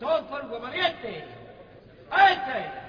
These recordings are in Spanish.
Todo valiente. ¡A este!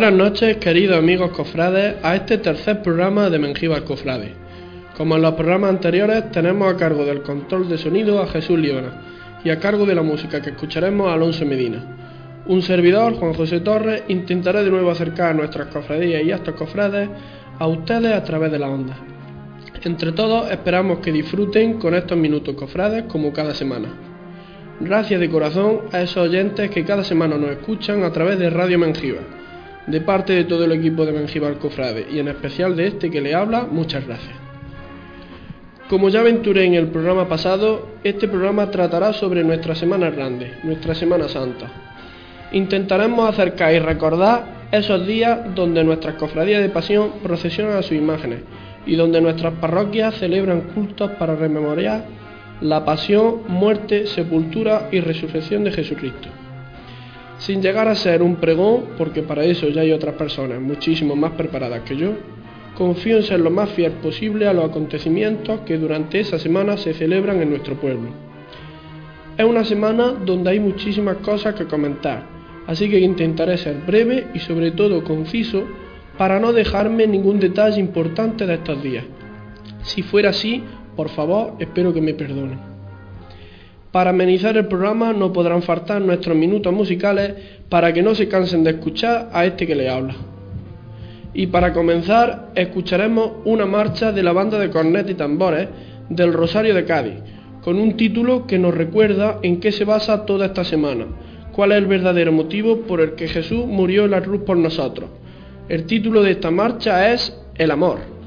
Buenas noches, queridos amigos cofrades, a este tercer programa de Mengíbar Cofrade. Como en los programas anteriores, tenemos a cargo del control de sonido a Jesús Liona y a cargo de la música que escucharemos a Alonso Medina. Un servidor, Juan José Torres, intentará de nuevo acercar nuestras cofradías y estos cofrades a ustedes a través de la onda. Entre todos, esperamos que disfruten con estos minutos cofrades como cada semana. Gracias de corazón a esos oyentes que cada semana nos escuchan a través de Radio Mengíbar de parte de todo el equipo de Mengibar Cofrade y en especial de este que le habla, muchas gracias. Como ya aventuré en el programa pasado, este programa tratará sobre nuestra Semana Grande, nuestra Semana Santa. Intentaremos acercar y recordar esos días donde nuestras cofradías de pasión procesionan a sus imágenes y donde nuestras parroquias celebran cultos para rememorar la pasión, muerte, sepultura y resurrección de Jesucristo sin llegar a ser un pregón, porque para eso ya hay otras personas muchísimo más preparadas que yo, confío en ser lo más fiel posible a los acontecimientos que durante esa semana se celebran en nuestro pueblo. Es una semana donde hay muchísimas cosas que comentar, así que intentaré ser breve y sobre todo conciso para no dejarme ningún detalle importante de estos días. Si fuera así, por favor, espero que me perdonen. Para amenizar el programa no podrán faltar nuestros minutos musicales para que no se cansen de escuchar a este que le habla. Y para comenzar, escucharemos una marcha de la banda de cornet y tambores del Rosario de Cádiz, con un título que nos recuerda en qué se basa toda esta semana, cuál es el verdadero motivo por el que Jesús murió en la cruz por nosotros. El título de esta marcha es El amor.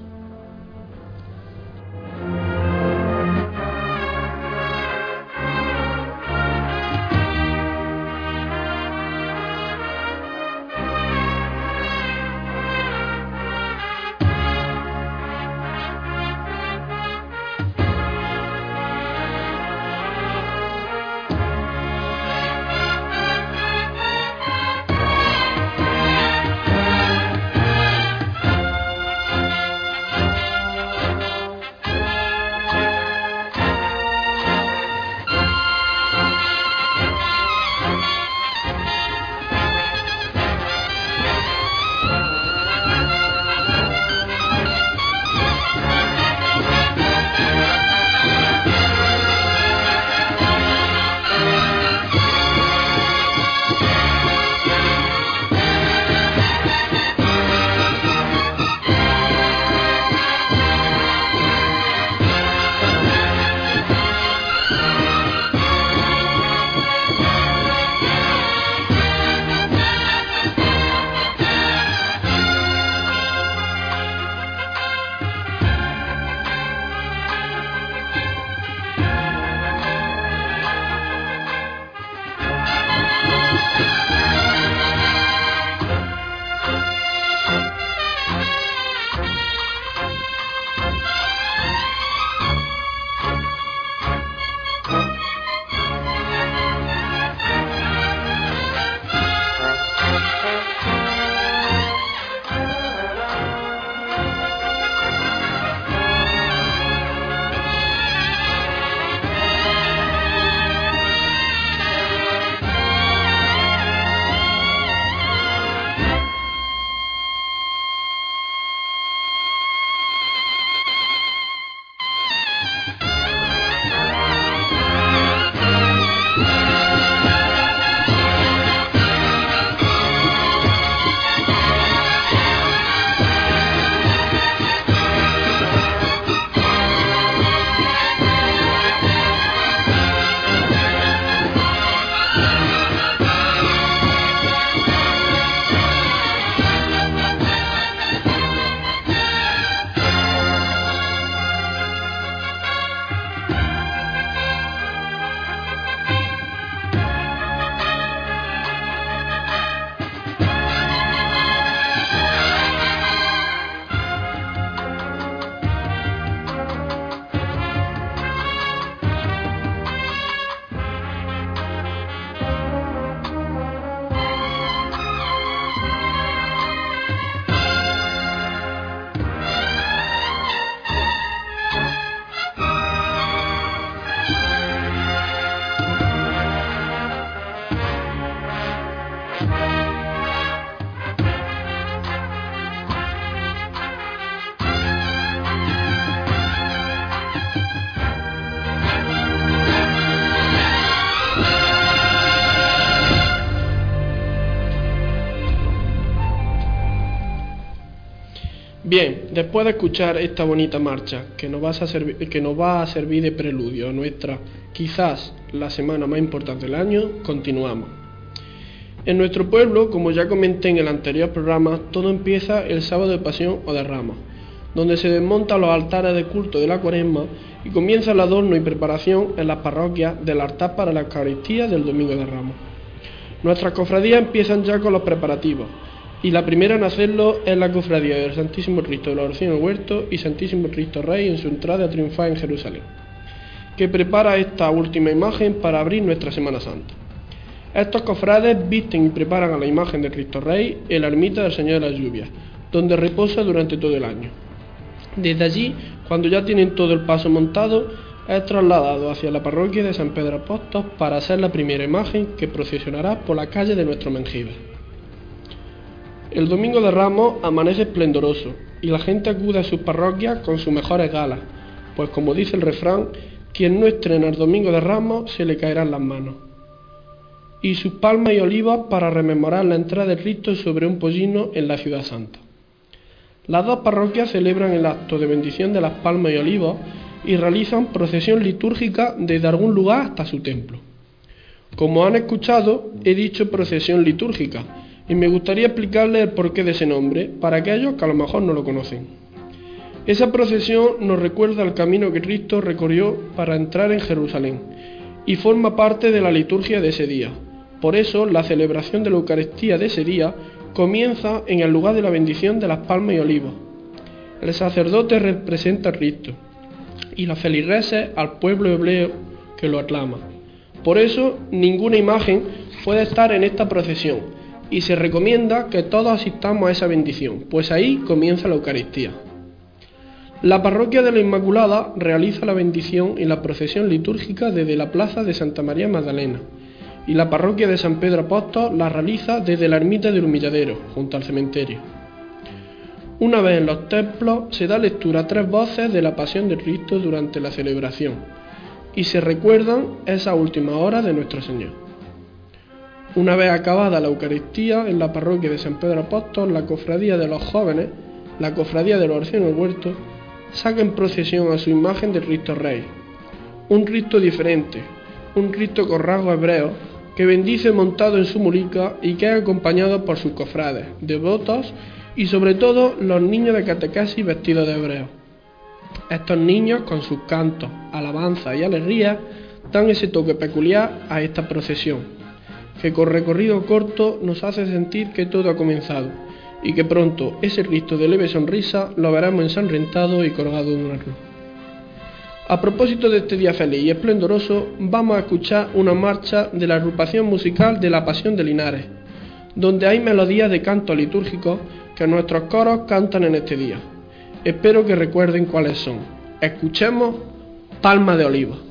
Después de escuchar esta bonita marcha que nos, va a servir de preludio a nuestra, quizás la semana más importante del año, continuamos. En nuestro pueblo, como ya comenté en el anterior programa, todo empieza el sábado de pasión o de ramos, donde se desmontan los altares de culto de la cuaresma y comienza el adorno y preparación en las parroquias del altar para la Eucaristía del Domingo de Ramos. Nuestras cofradías empiezan ya con los preparativos, y la primera en hacerlo es la cofradía del Santísimo Cristo de la Oración Huerto y Santísimo Cristo Rey en su entrada a triunfar en Jerusalén, que prepara esta última imagen para abrir nuestra Semana Santa. Estos cofrades visten y preparan a la imagen de Cristo Rey en la ermita del Señor de las Lluvias, donde reposa durante todo el año. Desde allí, cuando ya tienen todo el paso montado, es trasladado hacia la parroquia de San Pedro Apóstol para hacer la primera imagen que procesionará por la calle de nuestro Mengibre. El domingo de Ramos amanece esplendoroso y la gente acude a sus parroquias con sus mejores galas, pues como dice el refrán, quien no estrena el domingo de Ramos se le caerán las manos. Y sus palmas y olivas para rememorar la entrada de Cristo sobre un pollino en la ciudad santa. Las dos parroquias celebran el acto de bendición de las palmas y olivas y realizan procesión litúrgica desde algún lugar hasta su templo. Como han escuchado, he dicho procesión litúrgica, y me gustaría explicarles el porqué de ese nombre para aquellos que a lo mejor no lo conocen. Esa procesión nos recuerda el camino que Cristo recorrió para entrar en Jerusalén y forma parte de la liturgia de ese día. Por eso la celebración de la Eucaristía de ese día comienza en el lugar de la bendición de las palmas y olivos. El sacerdote representa a Cristo y la feligreses al pueblo hebreo que lo aclama. Por eso ninguna imagen puede estar en esta procesión, y se recomienda que todos asistamos a esa bendición, pues ahí comienza la Eucaristía. La parroquia de la Inmaculada realiza la bendición y la procesión litúrgica desde la plaza de Santa María Magdalena, y la parroquia de San Pedro Apóstol la realiza desde la ermita del Humilladero, junto al cementerio. Una vez en los templos se da lectura a tres voces de la pasión de Cristo durante la celebración, y se recuerdan esas últimas horas de nuestro Señor. Una vez acabada la Eucaristía en la parroquia de San Pedro Apóstol, la cofradía de los jóvenes, la cofradía de los oración del huerto, saca en procesión a su imagen de Cristo Rey. Un Cristo diferente, un Cristo con rasgos hebreos, que bendice montado en su mulica y que es acompañado por sus cofrades, devotos y sobre todo los niños de catequesis vestidos de hebreo. Estos niños, con sus cantos, alabanzas y alegrías, dan ese toque peculiar a esta procesión que con recorrido corto nos hace sentir que todo ha comenzado y que pronto ese Cristo de leve sonrisa lo veremos ensanrentado y colgado en una cruz. A propósito de este día feliz y esplendoroso, vamos a escuchar una marcha de la agrupación musical de la Pasión de Linares, donde hay melodías de canto litúrgico que nuestros coros cantan en este día. Espero que recuerden cuáles son. Escuchemos Palma de Oliva.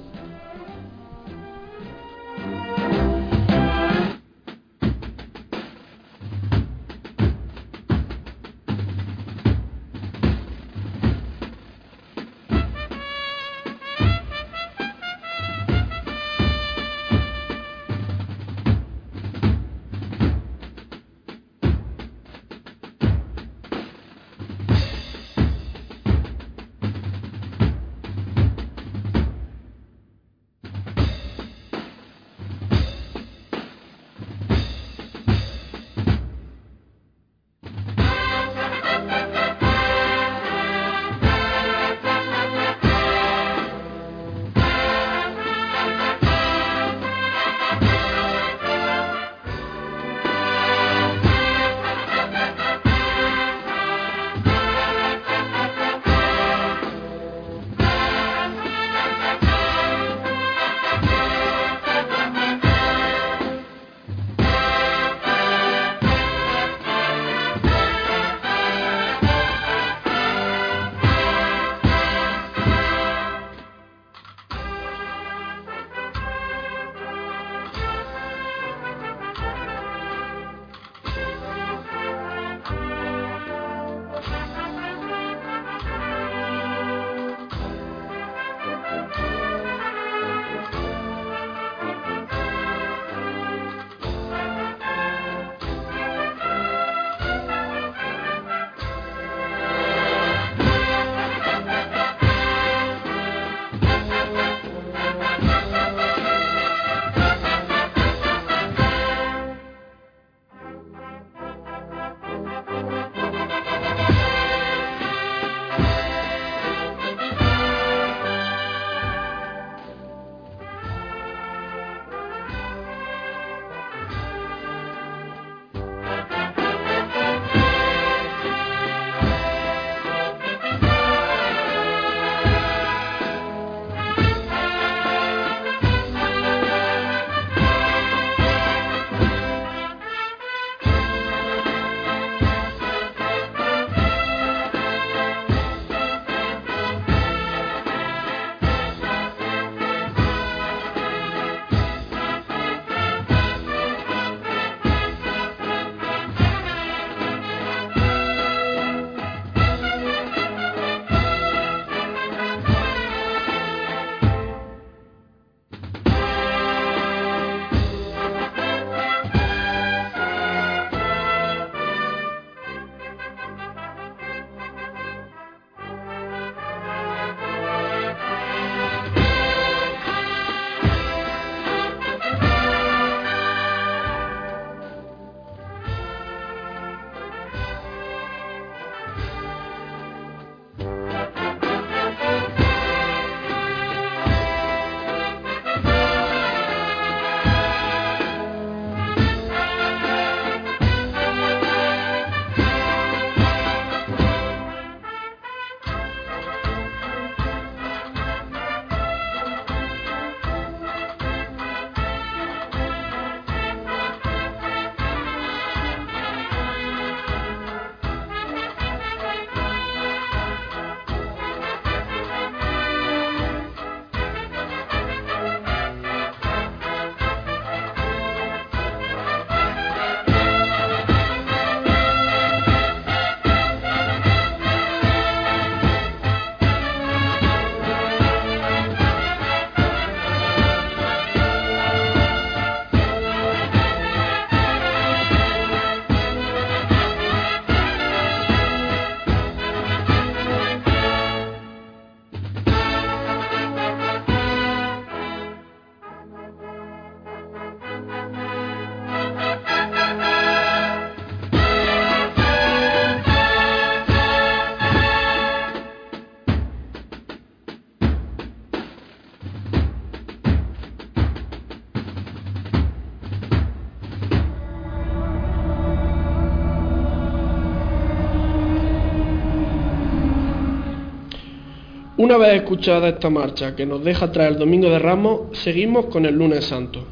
Una vez escuchada esta marcha que nos deja tras el Domingo de Ramos, seguimos con el lunes santo.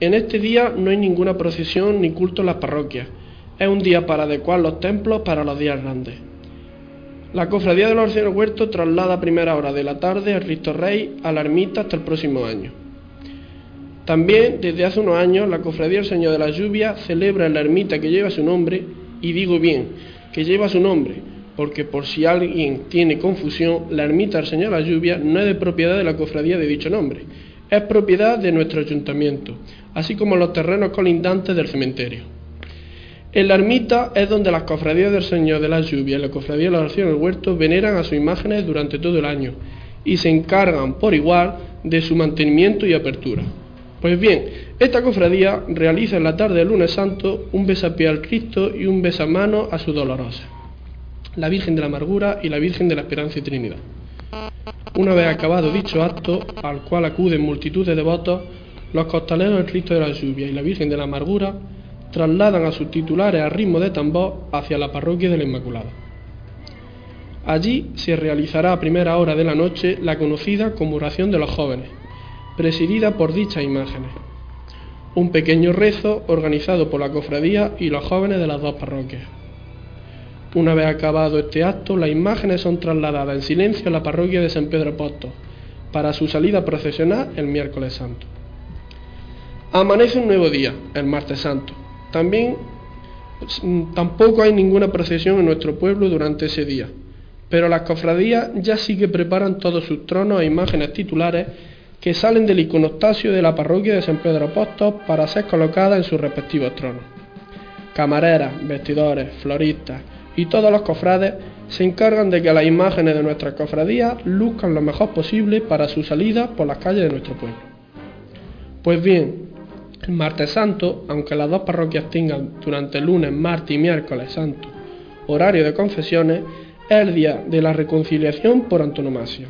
En este día no hay ninguna procesión ni culto en las parroquias. Es un día para adecuar los templos para los días grandes. La cofradía de los Señor Huerto traslada a primera hora de la tarde al Cristo Rey a la ermita hasta el próximo año. También, desde hace unos años, la cofradía del Señor de la Lluvia celebra en la ermita que lleva su nombre, y digo bien, que lleva su nombre, porque por si alguien tiene confusión, la ermita del Señor de la Lluvia no es de propiedad de la cofradía de dicho nombre, es propiedad de nuestro ayuntamiento, así como los terrenos colindantes del cementerio. En la ermita es donde las cofradías del Señor de la Lluvia y la cofradía de la oración del huerto veneran a sus imágenes durante todo el año y se encargan por igual de su mantenimiento y apertura. Pues bien, esta cofradía realiza en la tarde del lunes santo un besapié al Cristo y un besamano a su dolorosa la Virgen de la Amargura y la Virgen de la Esperanza y Trinidad. Una vez acabado dicho acto, al cual acuden multitud de devotos, los costaleros del Cristo de la Lluvia y la Virgen de la Amargura trasladan a sus titulares a ritmo de tambor hacia la parroquia de la Inmaculada. Allí se realizará a primera hora de la noche la conocida como oración de los jóvenes, presidida por dichas imágenes. Un pequeño rezo organizado por la cofradía y los jóvenes de las dos parroquias. Una vez acabado este acto, las imágenes son trasladadas en silencio a la parroquia de San Pedro Apóstol para su salida procesional el miércoles santo. Amanece un nuevo día, el martes santo. También mm, tampoco hay ninguna procesión en nuestro pueblo durante ese día, pero las cofradías ya sí que preparan todos sus tronos e imágenes titulares que salen del iconostasio de la parroquia de San Pedro Apóstol para ser colocadas en sus respectivos tronos. Camareras, vestidores, floristas, y todos los cofrades se encargan de que las imágenes de nuestras cofradías luzcan lo mejor posible para su salida por las calles de nuestro pueblo. Pues bien, el martes santo, aunque las dos parroquias tengan durante el lunes, martes y miércoles santo horario de confesiones, es el día de la reconciliación por antonomasia.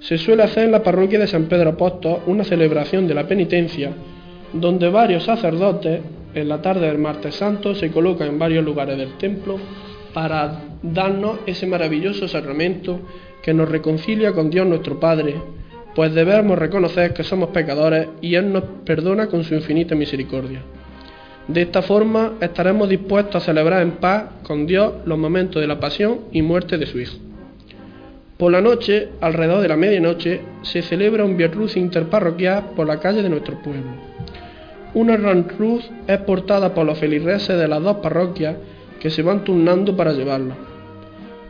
Se suele hacer en la parroquia de San Pedro Apóstol una celebración de la penitencia, donde varios sacerdotes en la tarde del martes santo se colocan en varios lugares del templo para darnos ese maravilloso sacramento que nos reconcilia con Dios nuestro Padre, pues debemos reconocer que somos pecadores y Él nos perdona con su infinita misericordia. De esta forma estaremos dispuestos a celebrar en paz con Dios los momentos de la pasión y muerte de su Hijo. Por la noche, alrededor de la medianoche, se celebra un Vierruz interparroquial por la calle de nuestro pueblo. Una gran cruz es portada por los feligreses de las dos parroquias que se van turnando para llevarla,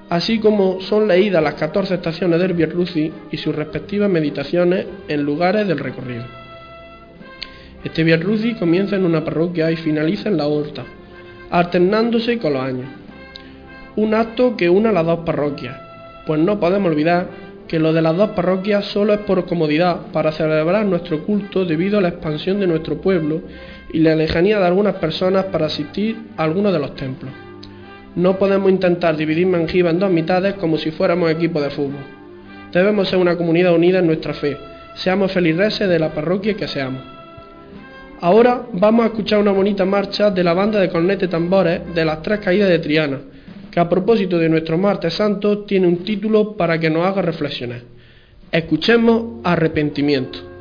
así como son leídas las 14 estaciones del Vierluci y sus respectivas meditaciones en lugares del recorrido. Este Vierluci comienza en una parroquia y finaliza en la otra, alternándose con los años. Un acto que une a las dos parroquias, pues no podemos olvidar que lo de las dos parroquias solo es por comodidad para celebrar nuestro culto debido a la expansión de nuestro pueblo y la lejanía de algunas personas para asistir a algunos de los templos. No podemos intentar dividir Manjiva en dos mitades como si fuéramos equipo de fútbol. Debemos ser una comunidad unida en nuestra fe, seamos feligreses de la parroquia que seamos. Ahora vamos a escuchar una bonita marcha de la banda de cornete tambores de las tres caídas de Triana, que a propósito de nuestro martes santo tiene un título para que nos haga reflexionar. Escuchemos arrepentimiento.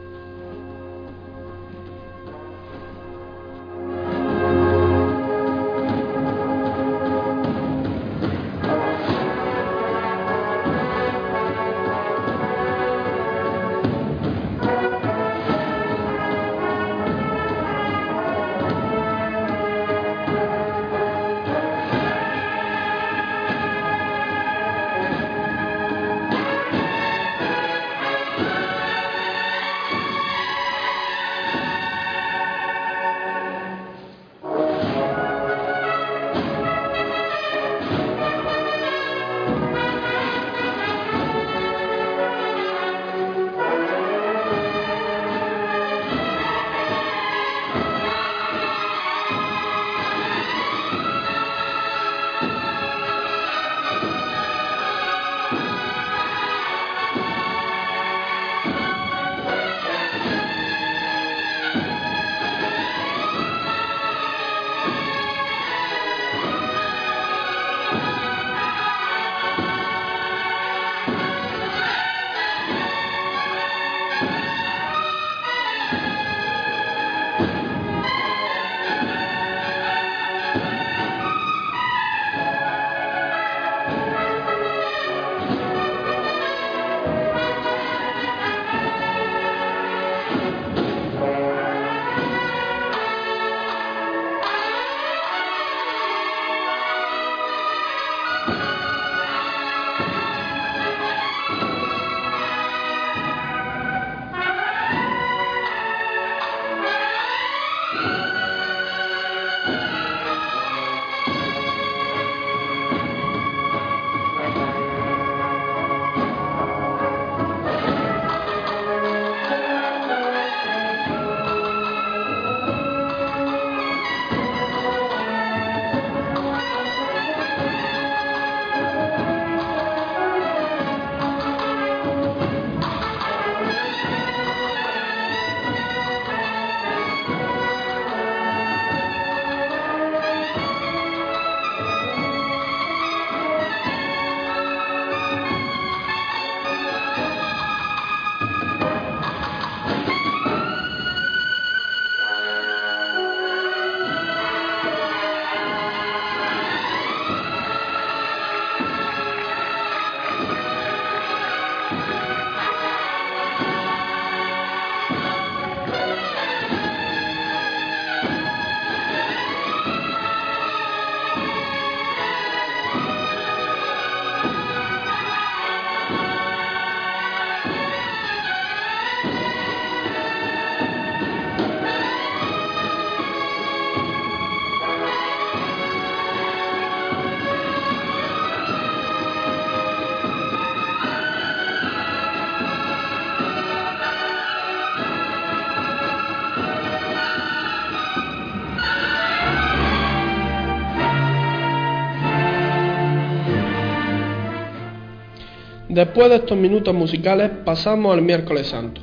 Después de estos minutos musicales pasamos al miércoles santo.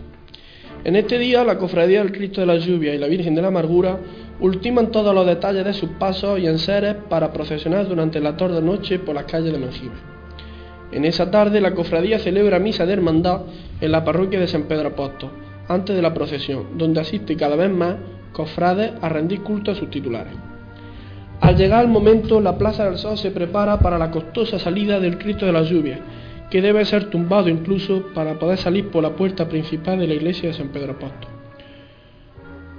En este día la cofradía del Cristo de la Lluvia y la Virgen de la Amargura ultiman todos los detalles de sus pasos y enseres para procesionar durante la tarde noche por las calles de Mengibre. En esa tarde la cofradía celebra misa de hermandad en la parroquia de San Pedro Apóstol, antes de la procesión, donde asiste cada vez más cofrades a rendir culto a sus titulares. Al llegar el momento, la Plaza del Sol se prepara para la costosa salida del Cristo de la Lluvia, que debe ser tumbado incluso para poder salir por la puerta principal de la iglesia de San Pedro Apóstol.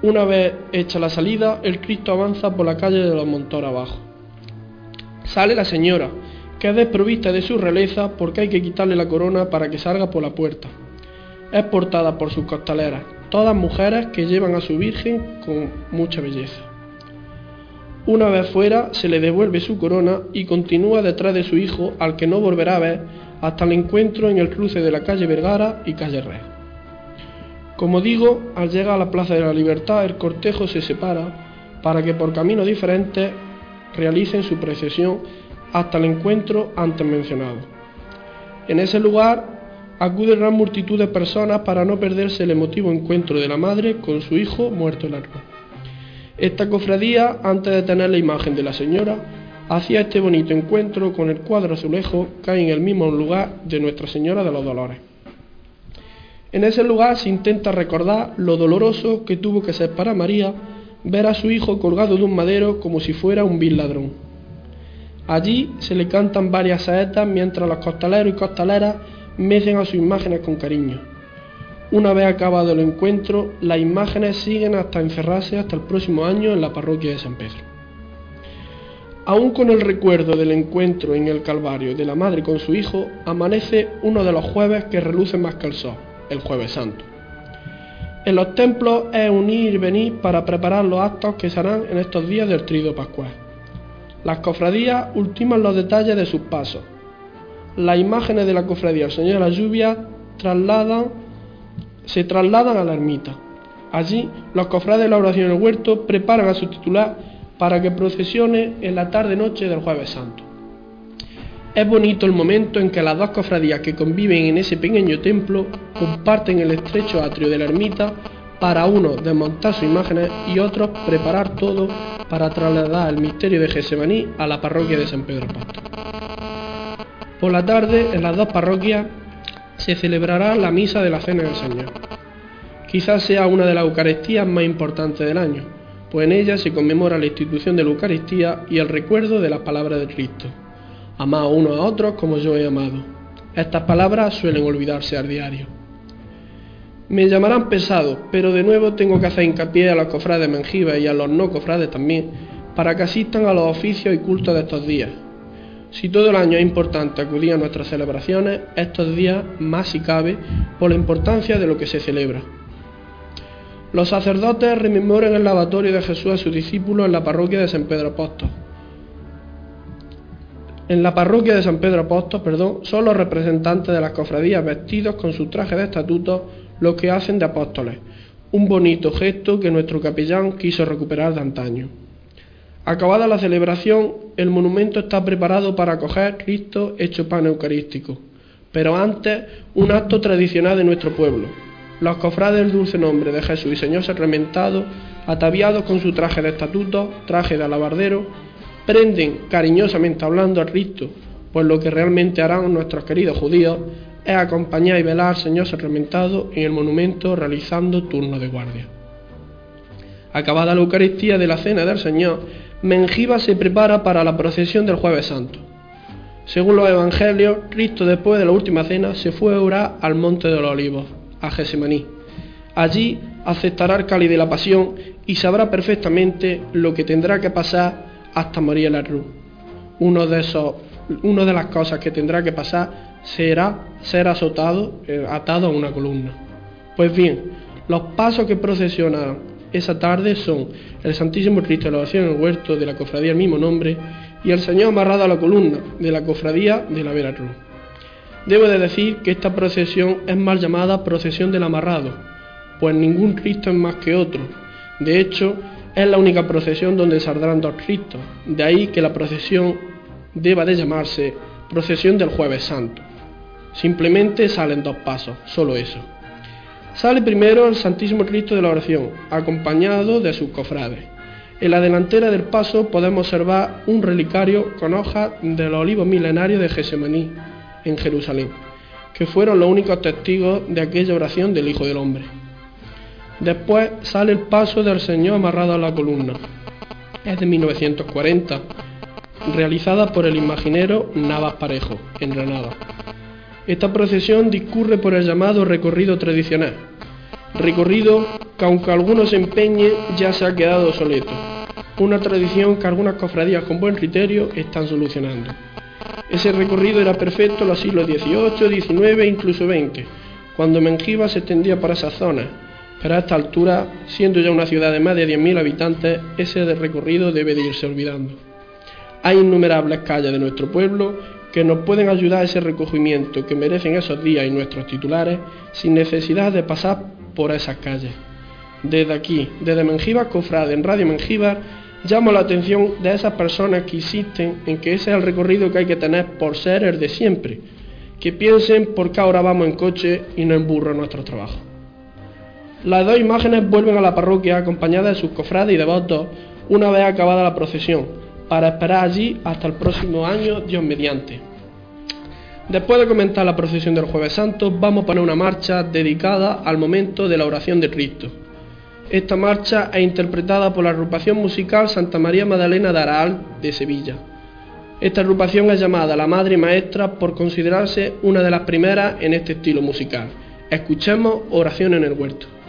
Una vez hecha la salida, el Cristo avanza por la calle de los Montores abajo. Sale la señora, que es desprovista de su realeza porque hay que quitarle la corona para que salga por la puerta. Es portada por sus costaleras, todas mujeres que llevan a su Virgen con mucha belleza. Una vez fuera, se le devuelve su corona y continúa detrás de su hijo, al que no volverá a ver hasta el encuentro en el cruce de la calle Vergara y calle Re. Como digo, al llegar a la Plaza de la Libertad, el cortejo se separa para que por caminos diferentes realicen su precesión hasta el encuentro antes mencionado. En ese lugar acude gran multitud de personas para no perderse el emotivo encuentro de la madre con su hijo muerto en arco. Esta cofradía, antes de tener la imagen de la señora, hacía este bonito encuentro con el cuadro azulejo hay en el mismo lugar de Nuestra Señora de los Dolores. En ese lugar se intenta recordar lo doloroso que tuvo que ser para María ver a su hijo colgado de un madero como si fuera un vil ladrón. Allí se le cantan varias saetas mientras los costaleros y costaleras mecen a sus imágenes con cariño. Una vez acabado el encuentro, las imágenes siguen hasta encerrarse hasta el próximo año en la parroquia de San Pedro. Aún con el recuerdo del encuentro en el Calvario de la madre con su hijo, amanece uno de los jueves que reluce más que el sol, el jueves santo. En los templos es unir y venir para preparar los actos que se harán en estos días del trido pascual. Las cofradías ultiman los detalles de sus pasos. Las imágenes de la cofradía del Señor de la Lluvia se trasladan a la ermita. Allí, los cofrades de la oración en el huerto preparan a su titular para que procesione en la tarde-noche del Jueves Santo. Es bonito el momento en que las dos cofradías que conviven en ese pequeño templo comparten el estrecho atrio de la ermita para unos desmontar sus imágenes y otros preparar todo para trasladar el misterio de Gesemaní a la parroquia de San Pedro Apóstol. Por la tarde, en las dos parroquias, se celebrará la misa de la Cena del Señor. Quizás sea una de las Eucaristías más importantes del año, pues en ella se conmemora la institución de la Eucaristía y el recuerdo de las palabras de Cristo. Amad unos a otros como yo he amado. Estas palabras suelen olvidarse al diario. Me llamarán pesado, pero de nuevo tengo que hacer hincapié a los cofrades mengibas y a los no cofrades también, para que asistan a los oficios y cultos de estos días. Si todo el año es importante acudir a nuestras celebraciones, estos días más si cabe por la importancia de lo que se celebra. Los sacerdotes rememoran el lavatorio de Jesús a sus discípulos en la parroquia de San Pedro Apóstol. En la parroquia de San Pedro Apóstol, perdón, son los representantes de las cofradías vestidos con su traje de estatuto los que hacen de apóstoles, un bonito gesto que nuestro capellán quiso recuperar de antaño. Acabada la celebración, el monumento está preparado para acoger Cristo hecho pan eucarístico, pero antes un acto tradicional de nuestro pueblo. Los cofrades del dulce nombre de Jesús y Señor sacramentado, ataviados con su traje de estatuto, traje de alabardero, prenden cariñosamente hablando a Cristo, pues lo que realmente harán nuestros queridos judíos es acompañar y velar al Señor sacramentado en el monumento realizando turno de guardia. Acabada la Eucaristía de la Cena del Señor, Mengiba se prepara para la procesión del Jueves Santo. Según los Evangelios, Cristo después de la última cena se fue a orar al Monte de los Olivos, a Gesemaní. Allí aceptará el cáliz de la pasión y sabrá perfectamente lo que tendrá que pasar hasta morir en la cruz. Uno de esos, una de las cosas que tendrá que pasar será ser azotado, eh, atado a una columna. Pues bien, los pasos que procesionan esa tarde son el Santísimo Cristo de la oración en el huerto de la cofradía del mismo nombre y el Señor amarrado a la columna de la cofradía de la Vera Cruz. Debo de decir que esta procesión es mal llamada procesión del amarrado, pues ningún Cristo es más que otro. De hecho, es la única procesión donde saldrán dos Cristos, de ahí que la procesión deba de llamarse procesión del jueves santo. Simplemente salen dos pasos, solo eso. Sale primero el Santísimo Cristo de la oración, acompañado de sus cofrades. En la delantera del paso podemos observar un relicario con hojas del olivo milenario de Gesemaní, en Jerusalén, que fueron los únicos testigos de aquella oración del Hijo del Hombre. Después sale el paso del Señor amarrado a la columna. Es de 1940, realizada por el imaginero Navas Parejo, en Granada. Esta procesión discurre por el llamado recorrido tradicional, recorrido que aunque algunos empeñen ya se ha quedado obsoleto, una tradición que algunas cofradías con buen criterio están solucionando. Ese recorrido era perfecto en los siglos XVIII, XIX e incluso XX, cuando Mengiba se extendía por esa zona, pero a esta altura, siendo ya una ciudad de más de 10.000 habitantes, ese recorrido debe de irse olvidando. Hay innumerables calles de nuestro pueblo que nos pueden ayudar a ese recogimiento que merecen esos días y nuestros titulares sin necesidad de pasar por esas calles. Desde aquí, desde Mengíbar Cofrade, en Radio Mengíbar, llamo la atención de esas personas que insisten en que ese es el recorrido que hay que tener por ser el de siempre, que piensen por qué ahora vamos en coche y no en burro a nuestro trabajo. Las dos imágenes vuelven a la parroquia acompañadas de sus cofrades y devotos una vez acabada la procesión, para esperar allí hasta el próximo año, Dios mediante. Después de comentar la procesión del Jueves Santo, vamos a poner una marcha dedicada al momento de la oración de Cristo. Esta marcha es interpretada por la agrupación musical Santa María Magdalena de Araal de Sevilla. Esta agrupación es llamada la Madre Maestra por considerarse una de las primeras en este estilo musical. Escuchemos Oración en el Huerto.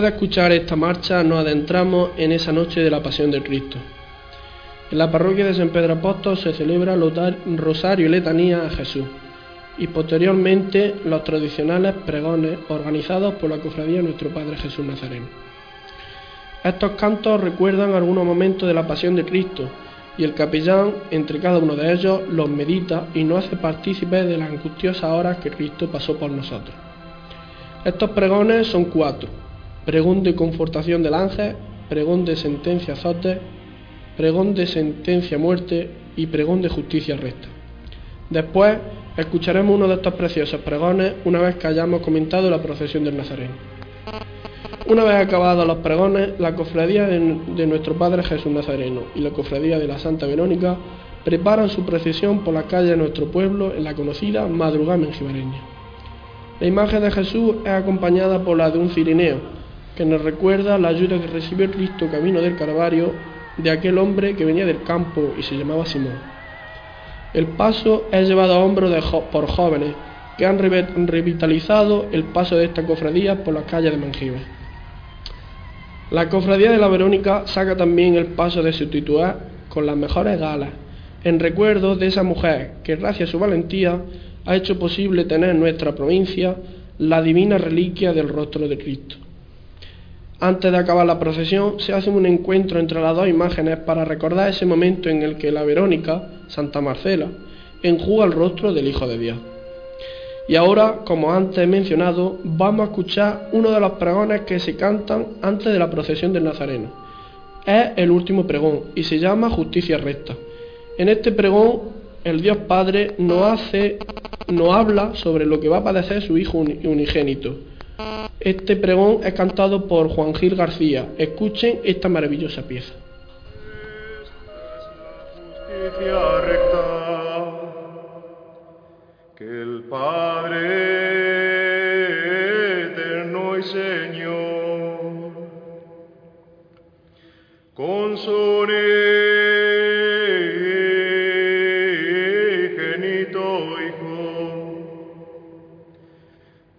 Después de escuchar esta marcha nos adentramos en esa noche de la Pasión de Cristo. En la parroquia de San Pedro Apóstol se celebra el rosario y letanía a Jesús y posteriormente los tradicionales pregones organizados por la cofradía de nuestro Padre Jesús Nazareno. Estos cantos recuerdan algunos momentos de la pasión de Cristo y el capellán entre cada uno de ellos los medita y nos hace partícipes de las angustiosas horas que Cristo pasó por nosotros. Estos pregones son cuatro. Pregón de confortación del ángel, pregón de sentencia azote, pregón de sentencia muerte y pregón de justicia recta. Después escucharemos uno de estos preciosos pregones una vez que hayamos comentado la procesión del Nazareno. Una vez acabados los pregones, la cofradía de, nuestro Padre Jesús Nazareno y la cofradía de la Santa Verónica preparan su procesión por la calle de nuestro pueblo en la conocida madrugada mengibareña. La imagen de Jesús es acompañada por la de un cirineo, que nos recuerda la ayuda que recibió Cristo camino del Calvario de aquel hombre que venía del campo y se llamaba Simón. El paso es llevado a hombros por jóvenes que han revitalizado el paso de esta cofradía por las calles de Mengíbar. La cofradía de la Verónica saca también el paso de sustituir con las mejores galas, en recuerdo de esa mujer que gracias a su valentía ha hecho posible tener en nuestra provincia la divina reliquia del rostro de Cristo. Antes de acabar la procesión se hace un encuentro entre las dos imágenes para recordar ese momento en el que la Verónica, Santa Marcela, enjuga el rostro del Hijo de Dios. Y ahora, como antes he mencionado, vamos a escuchar uno de los pregones que se cantan antes de la procesión del Nazareno. Es el último pregón y se llama Justicia Recta. En este pregón, el Dios Padre nos hace, nos habla sobre lo que va a padecer su Hijo unigénito este pregón es cantado por Juan Gil García. Escuchen esta maravillosa pieza. justicia recta que el Padre eterno y Señor con su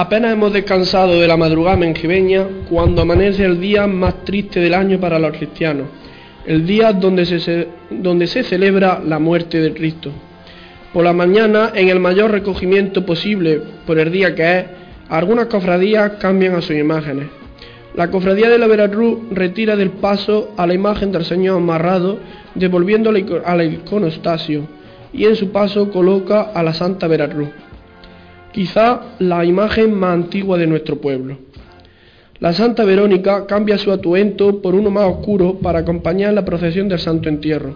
Apenas hemos descansado de la madrugada mengibeña cuando amanece el día más triste del año para los cristianos, el día donde se, donde se celebra la muerte de Cristo. Por la mañana, en el mayor recogimiento posible por el día que es, algunas cofradías cambian a sus imágenes. La cofradía de la Veracruz retira del paso a la imagen del Señor amarrado, devolviendo al iconostasio, y en su paso coloca a la Santa Veracruz quizá la imagen más antigua de nuestro pueblo. La Santa Verónica cambia su atuendo por uno más oscuro para acompañar la procesión del Santo Entierro.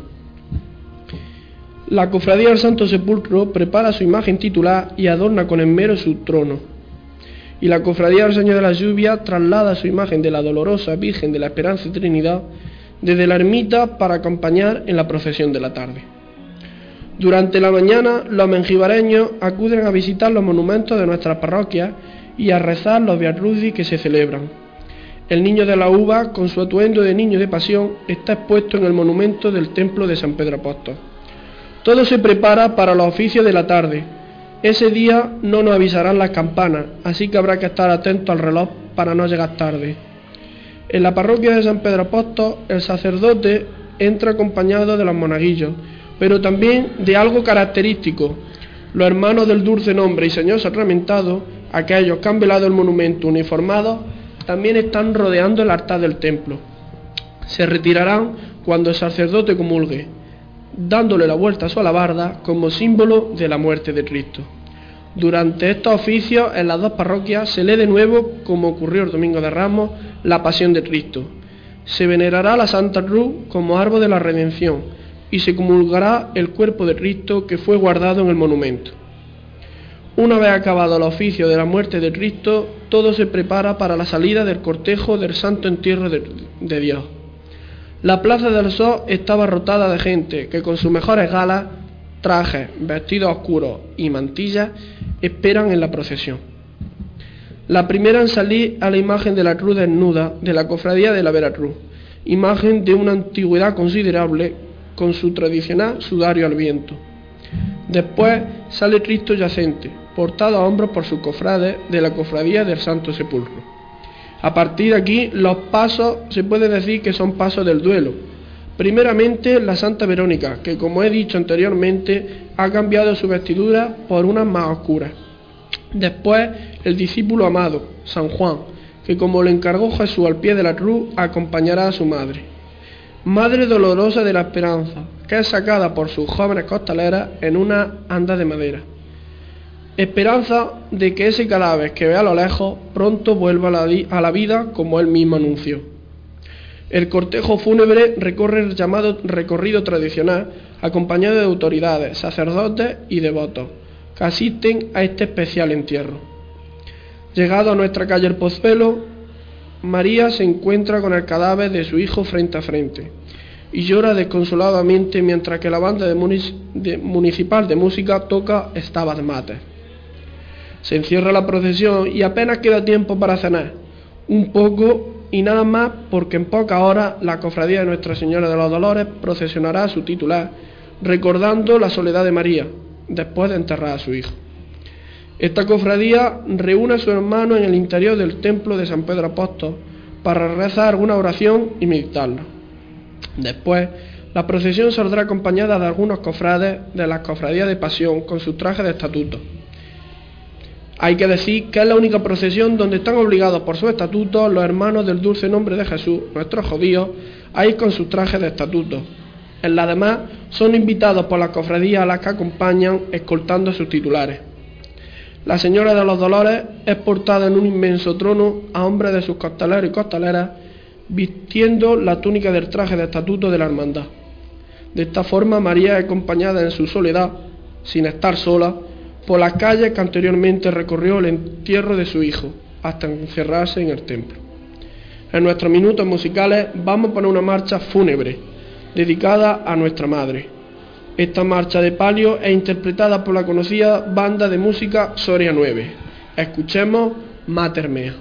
La Cofradía del Santo Sepulcro prepara su imagen titular y adorna con esmero su trono. Y la Cofradía del Señor de la Lluvia traslada su imagen de la dolorosa Virgen de la Esperanza y Trinidad desde la ermita para acompañar en la procesión de la tarde. Durante la mañana, los mengibareños acuden a visitar los monumentos de nuestras parroquias y a rezar los viarrudis que se celebran. El niño de la uva, con su atuendo de niño de pasión, está expuesto en el monumento del templo de San Pedro Apóstol. Todo se prepara para los oficios de la tarde. Ese día no nos avisarán las campanas, así que habrá que estar atento al reloj para no llegar tarde. En la parroquia de San Pedro Apóstol, el sacerdote entra acompañado de los monaguillos, pero también de algo característico. Los hermanos del dulce nombre y Señor sacramentado, aquellos que han velado el monumento uniformados, también están rodeando el altar del templo. Se retirarán cuando el sacerdote comulgue, dándole la vuelta a su alabarda como símbolo de la muerte de Cristo. Durante estos oficios en las dos parroquias se lee de nuevo, como ocurrió el Domingo de Ramos, la pasión de Cristo. Se venerará la Santa Cruz como árbol de la redención y se comulgará el cuerpo de Cristo que fue guardado en el monumento. Una vez acabado el oficio de la muerte de Cristo, todo se prepara para la salida del cortejo del santo entierro de, Dios. La plaza del Sol estaba rotada de gente que con sus mejores galas, trajes, vestidos oscuros y mantillas esperan en la procesión. La primera en salir a la imagen de la cruz desnuda de la cofradía de la Veracruz, imagen de una antigüedad considerable con su tradicional sudario al viento. Después sale Cristo yacente, portado a hombros por sus cofrades de la cofradía del Santo Sepulcro. A partir de aquí, los pasos se puede decir que son pasos del duelo. Primeramente, la Santa Verónica, que como he dicho anteriormente, ha cambiado su vestidura por unas más oscuras. Después, el discípulo amado, San Juan, que como le encargó Jesús al pie de la cruz, acompañará a su madre. Madre dolorosa de la esperanza, que es sacada por sus jóvenes costaleras en una anda de madera. Esperanza de que ese cadáver que ve a lo lejos pronto vuelva a la, vida como él mismo anunció. El cortejo fúnebre recorre el llamado recorrido tradicional, acompañado de autoridades, sacerdotes y devotos, que asisten a este especial entierro. Llegado a nuestra calle El Pozuelo, María se encuentra con el cadáver de su hijo frente a frente y llora desconsoladamente mientras que la banda municipal de música toca Stabat Mater. Se encierra la procesión y apenas queda tiempo para cenar. Un poco y nada más porque en pocas horas la cofradía de Nuestra Señora de los Dolores procesionará a su titular, recordando la soledad de María, después de enterrar a su hijo. Esta cofradía reúne a su hermano en el interior del templo de San Pedro Apóstol para rezar alguna oración y meditarla. Después, la procesión saldrá acompañada de algunos cofrades de las cofradías de pasión con sus trajes de estatuto. Hay que decir que es la única procesión donde están obligados por su estatuto los hermanos del dulce nombre de Jesús, nuestros judíos, a ir con sus trajes de estatuto. En la demás son invitados por las cofradías a las que acompañan escoltando sus titulares. La Señora de los Dolores es portada en un inmenso trono a hombres de sus costaleros y costaleras vistiendo la túnica del traje de estatuto de la hermandad. De esta forma María es acompañada en su soledad, sin estar sola, por las calles que anteriormente recorrió el entierro de su hijo, hasta encerrarse en el templo. En nuestros minutos musicales vamos a poner una marcha fúnebre, dedicada a nuestra madre. Esta marcha de palio es interpretada por la conocida banda de música Soria 9. Escuchemos Mater Mea.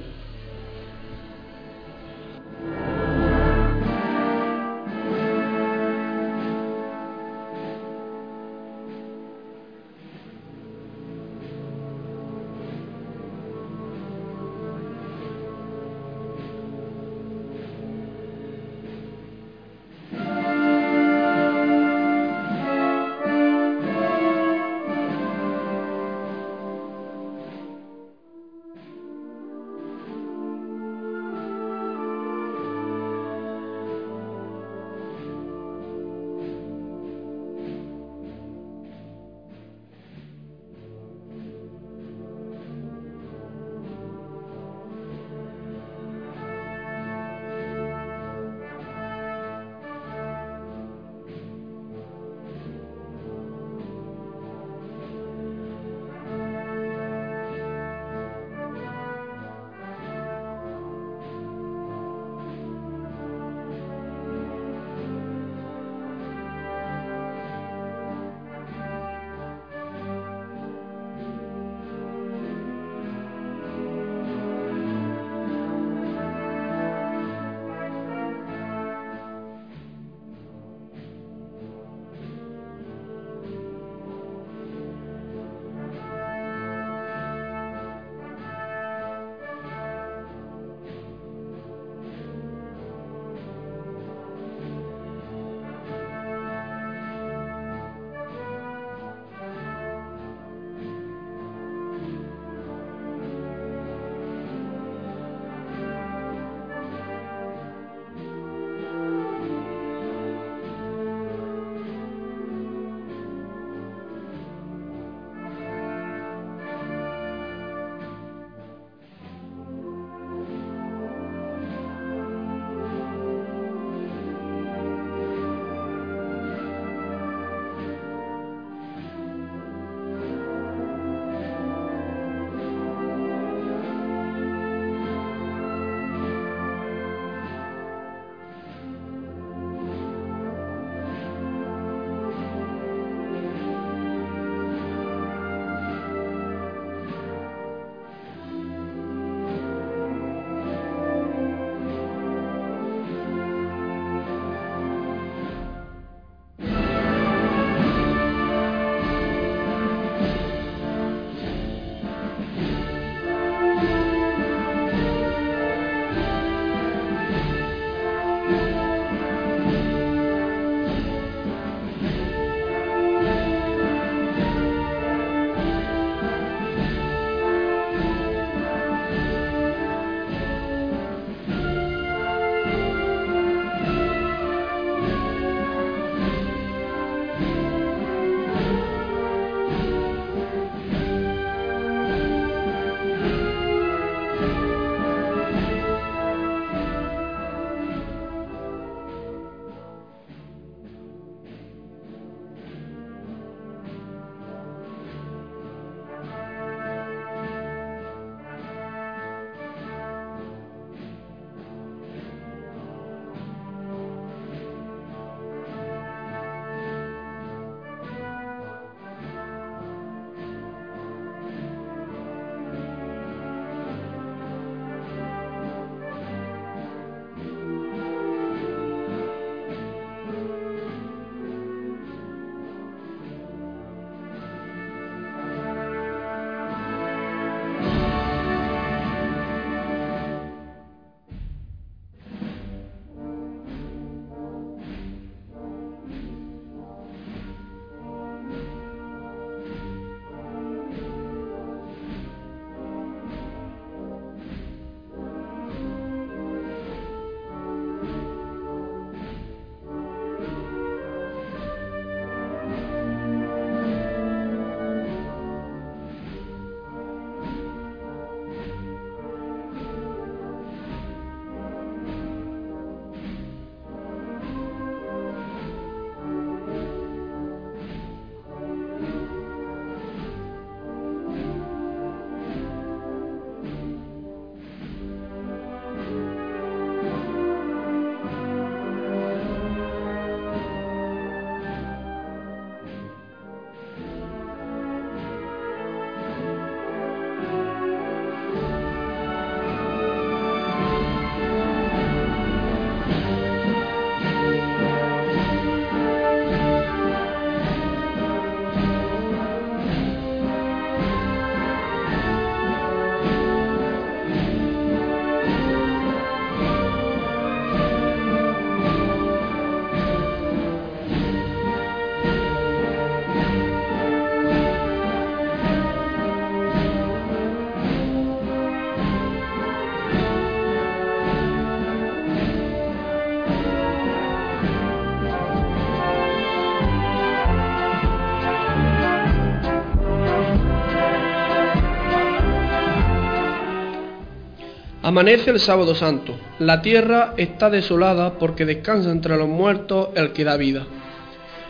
Amanece el sábado santo. La tierra está desolada porque descansa entre los muertos el que da vida.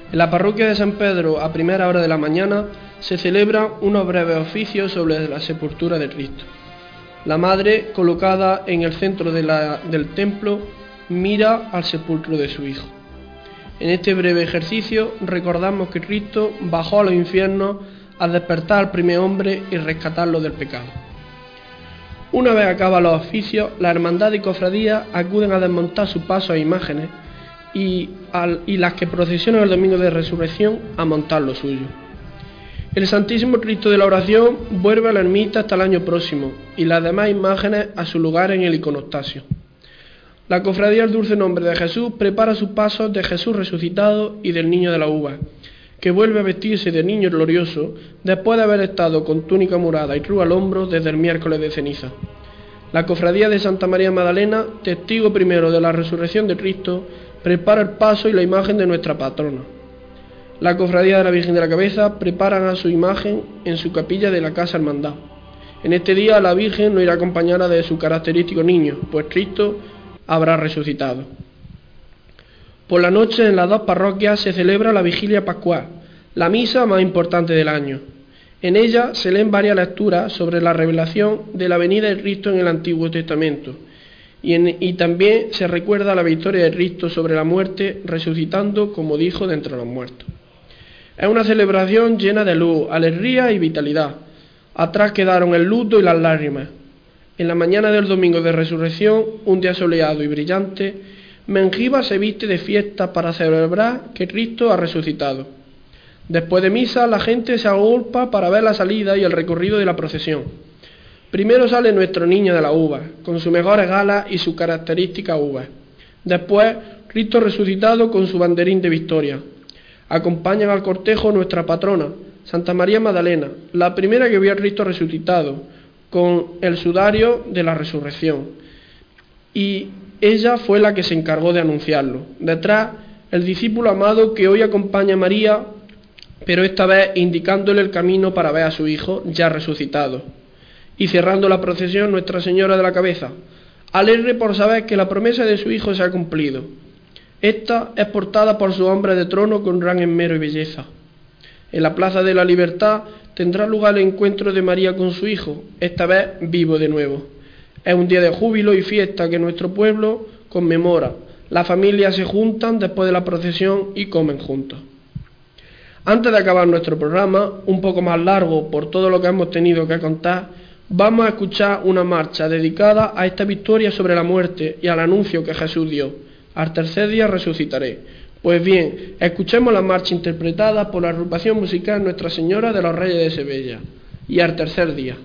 En la parroquia de San Pedro, a primera hora de la mañana, se celebran unos breves oficios sobre la sepultura de Cristo. La madre, colocada en el centro del templo, mira al sepulcro de su hijo. En este breve ejercicio recordamos que Cristo bajó a los infiernos al despertar al primer hombre y rescatarlo del pecado. Una vez acaban los oficios, la hermandad y cofradía acuden a desmontar su paso a imágenes y, las que procesionan el domingo de resurrección a montar lo suyo. El Santísimo Cristo de la Oración vuelve a la ermita hasta el año próximo y las demás imágenes a su lugar en el iconostasio. La cofradía del dulce nombre de Jesús prepara sus pasos de Jesús resucitado y del niño de la uva, que vuelve a vestirse de niño glorioso después de haber estado con túnica morada y cruz al hombro desde el miércoles de ceniza. La cofradía de Santa María Magdalena, testigo primero de la resurrección de Cristo, prepara el paso y la imagen de nuestra patrona. La cofradía de la Virgen de la Cabeza preparan a su imagen en su capilla de la Casa Hermandad. En este día la Virgen no irá acompañada de su característico niño, pues Cristo habrá resucitado. Por la noche en las dos parroquias se celebra la vigilia pascual, la misa más importante del año. En ella se leen varias lecturas sobre la revelación de la venida de Cristo en el Antiguo Testamento y, también se recuerda la victoria de Cristo sobre la muerte resucitando como dijo de entre los muertos. Es una celebración llena de luz, alegría y vitalidad. Atrás quedaron el luto y las lágrimas. En la mañana del domingo de resurrección, un día soleado y brillante, Mengiba se viste de fiesta para celebrar que Cristo ha resucitado. Después de misa, la gente se agolpa para ver la salida y el recorrido de la procesión. Primero sale nuestro niño de la uva, con sus mejores galas y su característica uva. Después, Cristo resucitado con su banderín de victoria. Acompañan al cortejo nuestra patrona, Santa María Magdalena, la primera que vio a Cristo resucitado, con el sudario de la resurrección. Y ella fue la que se encargó de anunciarlo. Detrás, el discípulo amado que hoy acompaña a María, pero esta vez indicándole el camino para ver a su hijo ya resucitado. Y cerrando la procesión, Nuestra Señora de la Cabeza, alegre por saber que la promesa de su hijo se ha cumplido. Esta es portada por su hombre de trono con gran enmero y belleza. En la Plaza de la Libertad tendrá lugar el encuentro de María con su hijo, esta vez vivo de nuevo. Es un día de júbilo y fiesta que nuestro pueblo conmemora. Las familias se juntan después de la procesión y comen juntos. Antes de acabar nuestro programa, un poco más largo por todo lo que hemos tenido que contar, vamos a escuchar una marcha dedicada a esta victoria sobre la muerte y al anuncio que Jesús dio. Al tercer día resucitaré. Pues bien, escuchemos la marcha interpretada por la agrupación musical Nuestra Señora de los Reyes de Sevilla. Y al tercer día.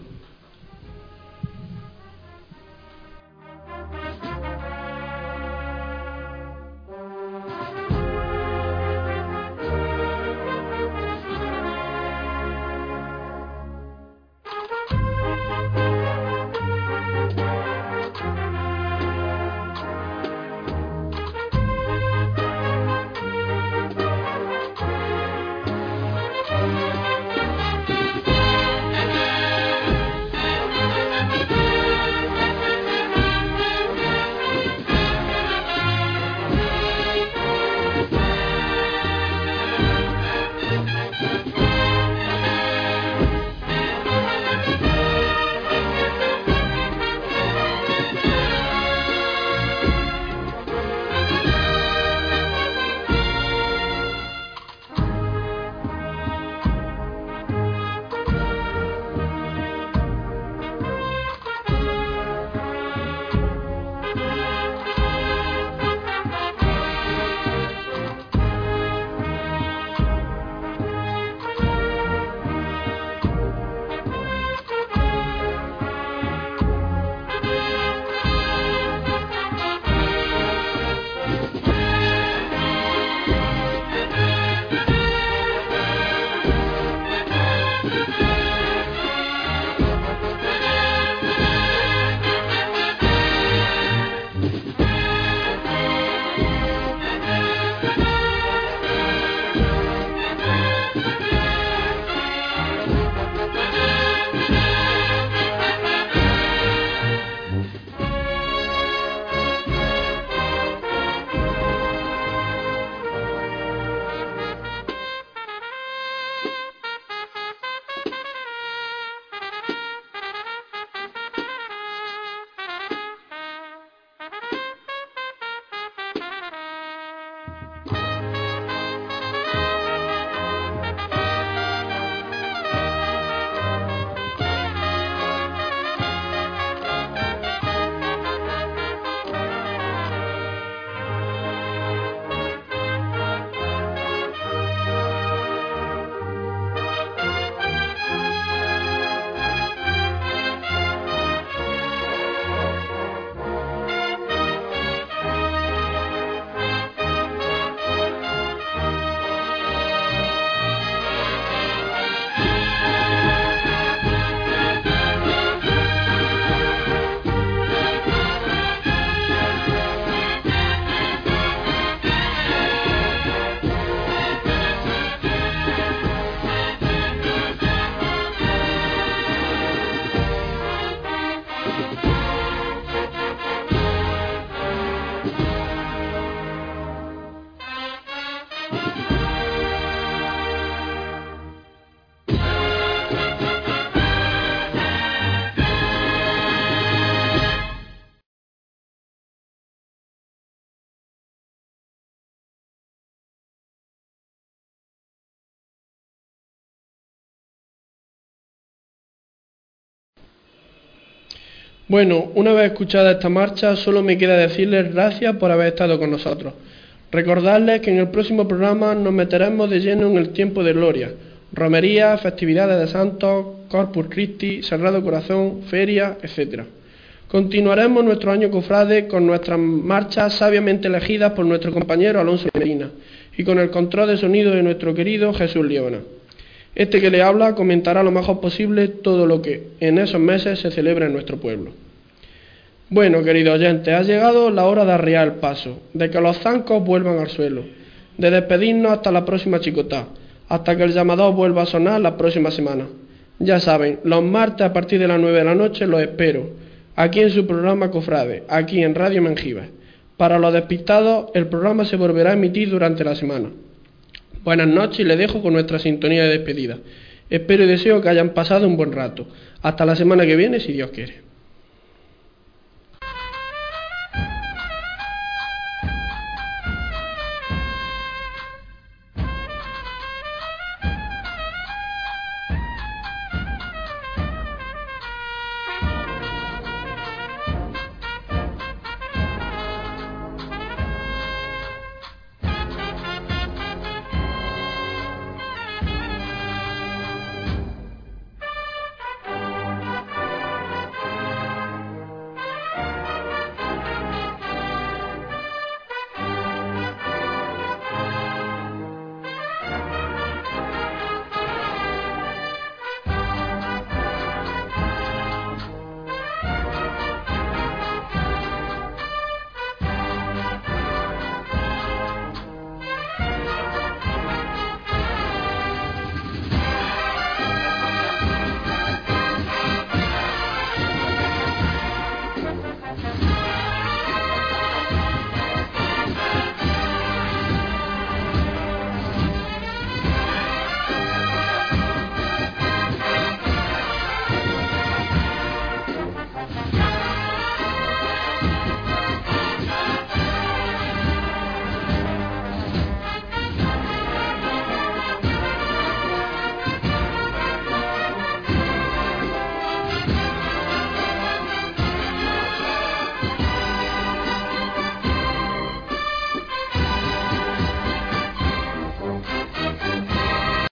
Bueno, una vez escuchada esta marcha, solo me queda decirles gracias por haber estado con nosotros. Recordarles que en el próximo programa nos meteremos de lleno en el tiempo de gloria, romería, festividades de santos, Corpus Christi, Sagrado Corazón, feria, etc. Continuaremos nuestro año cofrade con nuestras marchas sabiamente elegidas por nuestro compañero Alonso Medina y con el control de sonido de nuestro querido Jesús Liona. Este que le habla comentará lo mejor posible todo lo que en esos meses se celebra en nuestro pueblo. Bueno, querido oyente, ha llegado la hora de arriar el paso, de que los zancos vuelvan al suelo, de despedirnos hasta la próxima chicotá, hasta que el llamador vuelva a sonar la próxima semana. Ya saben, los martes a partir de las 9 de la noche los espero, aquí en su programa Cofrade, aquí en Radio Mengíbar. Para los despistados, el programa se volverá a emitir durante la semana. Buenas noches y les dejo con nuestra sintonía de despedida. Espero y deseo que hayan pasado un buen rato. Hasta la semana que viene, si Dios quiere.